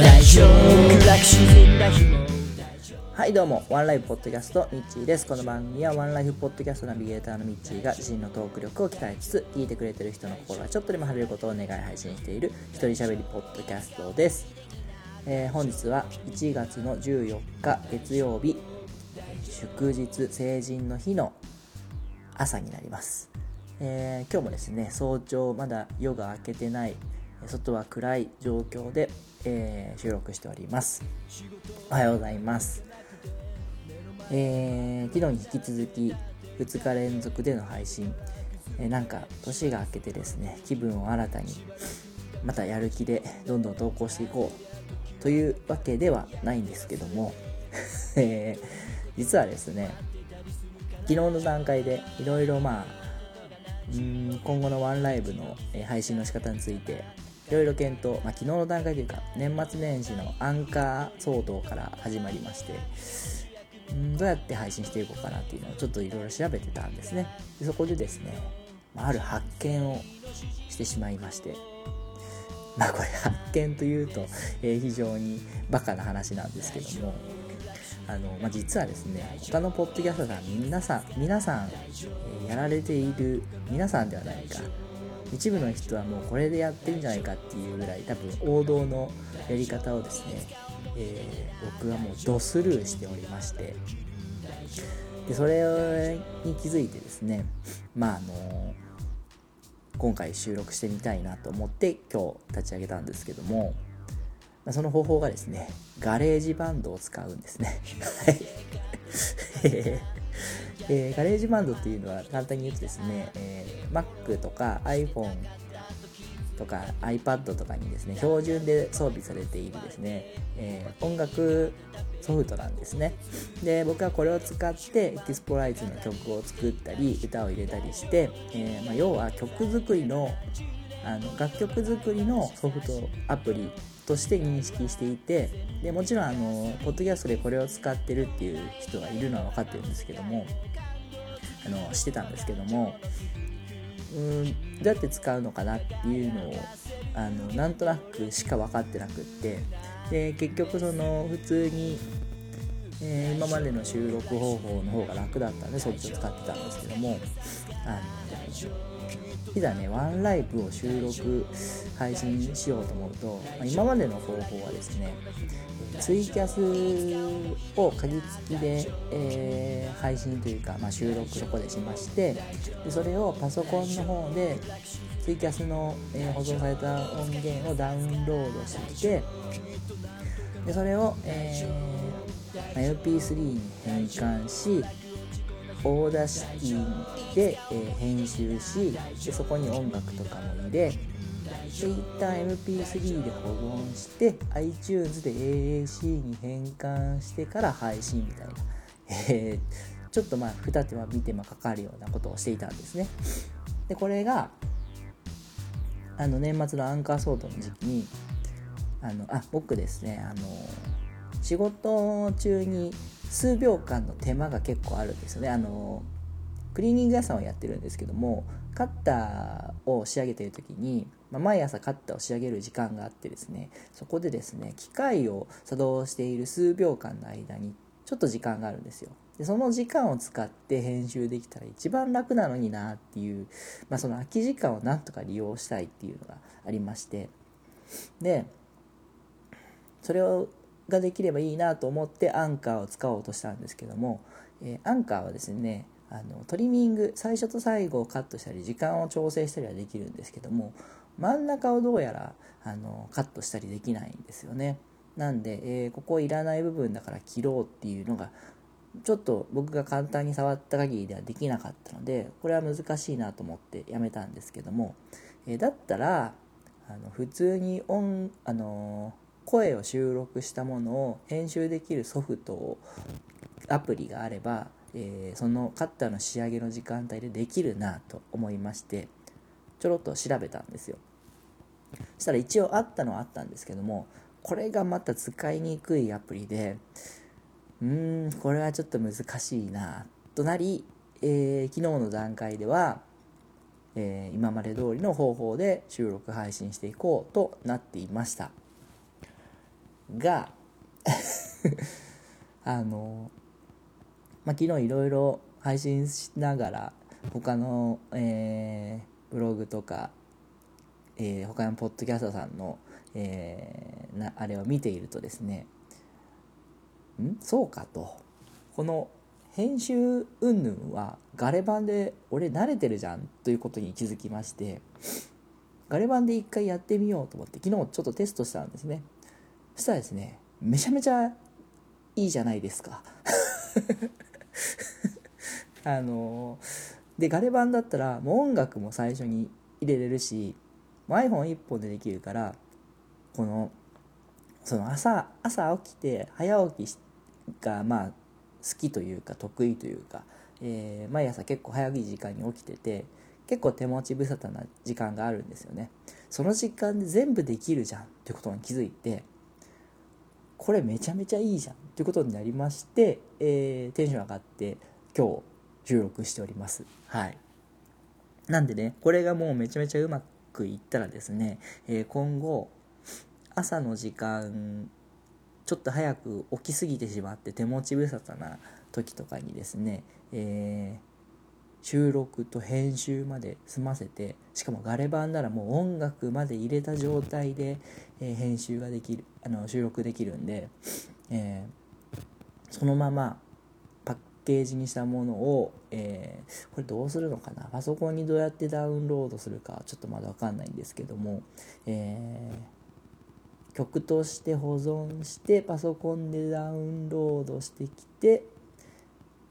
大丈夫。暗く沈んだ日もはいどうも。ワンライフポッドキャストミッチーです。この番組はワンライフポッドキャストナビゲーターのミッチーが自身のトーク力を鍛えつつ聞いてくれてる人の心がちょっとでも晴れることを願い配信している一人喋りポッドキャストです、えー本日は1月の14日月曜日祝日成人の日の朝になります、えー今日もですね早朝まだ夜が明けてない外は暗い状況で、えー収録しております。おはようございます。えー昨日に引き続き2日連続での配信、えーなんか年が明けてですね気分を新たにまたやる気でどんどん投稿していこうというわけではないんですけども、えー実はですね昨日の段階でいろいろまあん今後のワンライブのえ配信の仕方についていろいろ検討、まあ、昨日の段階というか年末年始のアンカー騒動から始まりましてんどうやって配信していこうかなっていうのをちょっといろいろ調べてたんですね。でそこでですね、まあある発見をしてしまいまして。まあこれ発見というと、えー非常にバカな話なんですけども。あの、まあ、実はですね他のポッドキャストさん皆さん皆さん、やられている皆さんではないか一部の人はもうこれでやってるんじゃないかっていうぐらい多分王道のやり方をですね、えー僕はもうドスルーしておりまして。でそれに気づいてですねまああの今回収録してみたいなと思って今日立ち上げたんですけどもその方法がですね GarageBand を使うんですね。はい。えー GarageBand っていうのは簡単に言うとですね、えー Mac とか iPhone とか iPad とかにですね標準で装備されているですね、えー音楽ソフトなんですね。で僕はこれを使ってエキスポライズの曲を作ったり歌を入れたりして、えーまあ、要は曲作りのあの楽曲作りのソフトアプリとして認識していてでもちろんあのポッドキャストでこれを使ってるっていう人がいるのは分かってるんですけどもあのしてたんですけどもうんどうやって使うのかなっていうのをあのなんとなくしか分かってなくってで結局その普通に、えー今までの収録方法の方が楽だったんでそっちを使ってたんですけどもあのいざねワンライブを収録配信しようと思うと、ま今までの方法はですねツイキャスを鍵付きで、えー配信というか、まあ、収録そこでしましてでそれをパソコンの方でツイキャスの、えー保存された音源をダウンロードしてきてでそれを、えーま MP3 に変換し Audacity で、え編集しでそこに音楽とかも入れで一旦 MP3 で保存して iTunes で AAC に変換してから配信みたいな、えーちょっとまあ二手間見てもかかるようなことをしていたんですね。でこれがあの年末のアンカーソードの時期にあのあ僕ですねあの仕事中に数秒間の手間が結構あるんですよね。あのクリーニング屋さんをやってるんですけどもカッターを仕上げてる時に、まあ毎朝カッターを仕上げる時間があってですねそこでですね機械を作動している数秒間の間にちょっと時間があるんですよ。でその時間を使って編集できたら一番楽なのになっていう、まあ、その空き時間をなんとか利用したいっていうのがありまして。でそれをができればいいなと思ってアンカーを使おうとしたんですけども、えーアンカーはですねあのトリミング最初と最後をカットしたり時間を調整したりはできるんですけども真ん中をどうやらあのカットしたりできないんですよね。なんで、えーここいらない部分だから切ろうっていうのがちょっと僕が簡単に触った限りではできなかったのでこれは難しいなと思ってやめたんですけども、えーだったらあの普通に音、あのー声を収録したものを編集できるソフトをアプリがあれば、えーそのカッターの仕上げの時間帯でできるなと思いましてちょろっと調べたんですよ。そしたら一応あったのはあったんですけどもこれがまた使いにくいアプリでうーんこれはちょっと難しいなとなり、えー昨日の段階では、えー今まで通りの方法で収録配信していこうとなっていました。が あの、まあ、昨日いろいろ配信しながら他の、えー、ブログとか、えー、他のポッドキャスターさんの、えー、なあれを見ているとですねん？そうかと。この編集云々はガレ版で俺慣れてるじゃんということに気づきましてガレ版で一回やってみようと思って昨日ちょっとテストしたんですね。そしたらですねめちゃめちゃいいじゃないですか。あのでガレ版だったらもう音楽も最初に入れれるし iPhone1 本でできるからこのその朝朝起きて早起きがまあ好きというか得意というか、えー、毎朝結構早い時間に起きてて結構手持ち無沙汰な時間があるんですよね。その時間で全部できるじゃんってことに気づいてこれめちゃめちゃいいじゃんということになりまして、えー、テンション上がって今日収録しております。はい。なんでねこれがもうめちゃめちゃうまくいったらですね、えー、今後朝の時間ちょっと早く起きすぎてしまって手持ち無沙汰な時とかにですね、えー、収録と編集まで済ませてしかもガレ版ならもう音楽まで入れた状態で、えー、編集ができるあの収録できるんで、えー、そのままパッケージにしたものを、えこれどうするのかな？パソコンにどうやってダウンロードするかちょっとまだ分かんないんですけども、えー曲として保存してパソコンでダウンロードしてきて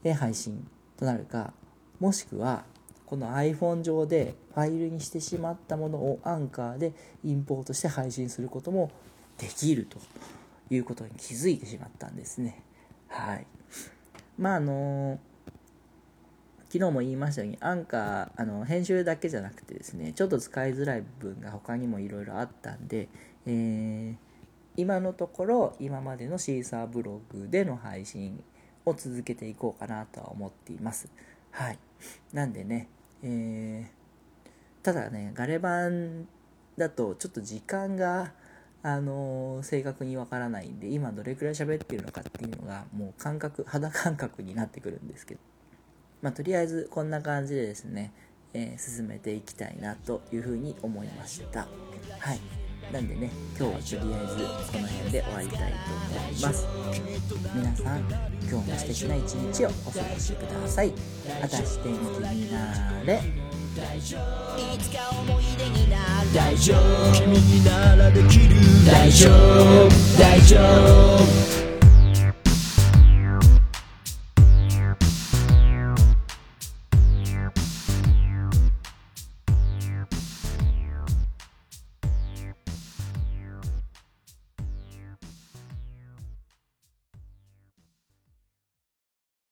で配信となるかもしくはこの iPhone 上でファイルにしてしまったものをアンカーでインポートして配信することもできるということに気づいてしまったんですねはいまああの昨日も言いましたようにアンカーあの編集だけじゃなくてですねちょっと使いづらい部分が他にもいろいろあったんでえー、今のところ今までのシーサーブログでの配信を続けていこうかなとは思っています。はい。なんでね、えー、ただね、ガレ版だとちょっと時間が、あのー、正確にわからないんで、今どれくらい喋ってるのかっていうのが、もう感覚、肌感覚になってくるんですけど、まあ、とりあえずこんな感じでですね、えー、進めていきたいなというふうに思いました。はい。なんでね今日はとりあえずこの辺で終わりたいと思います。皆さん今日も素敵な一日をお過ごしください。あたし天気になれ。大丈夫いつか思い出になる大丈夫。君にならできる。大丈夫。大丈夫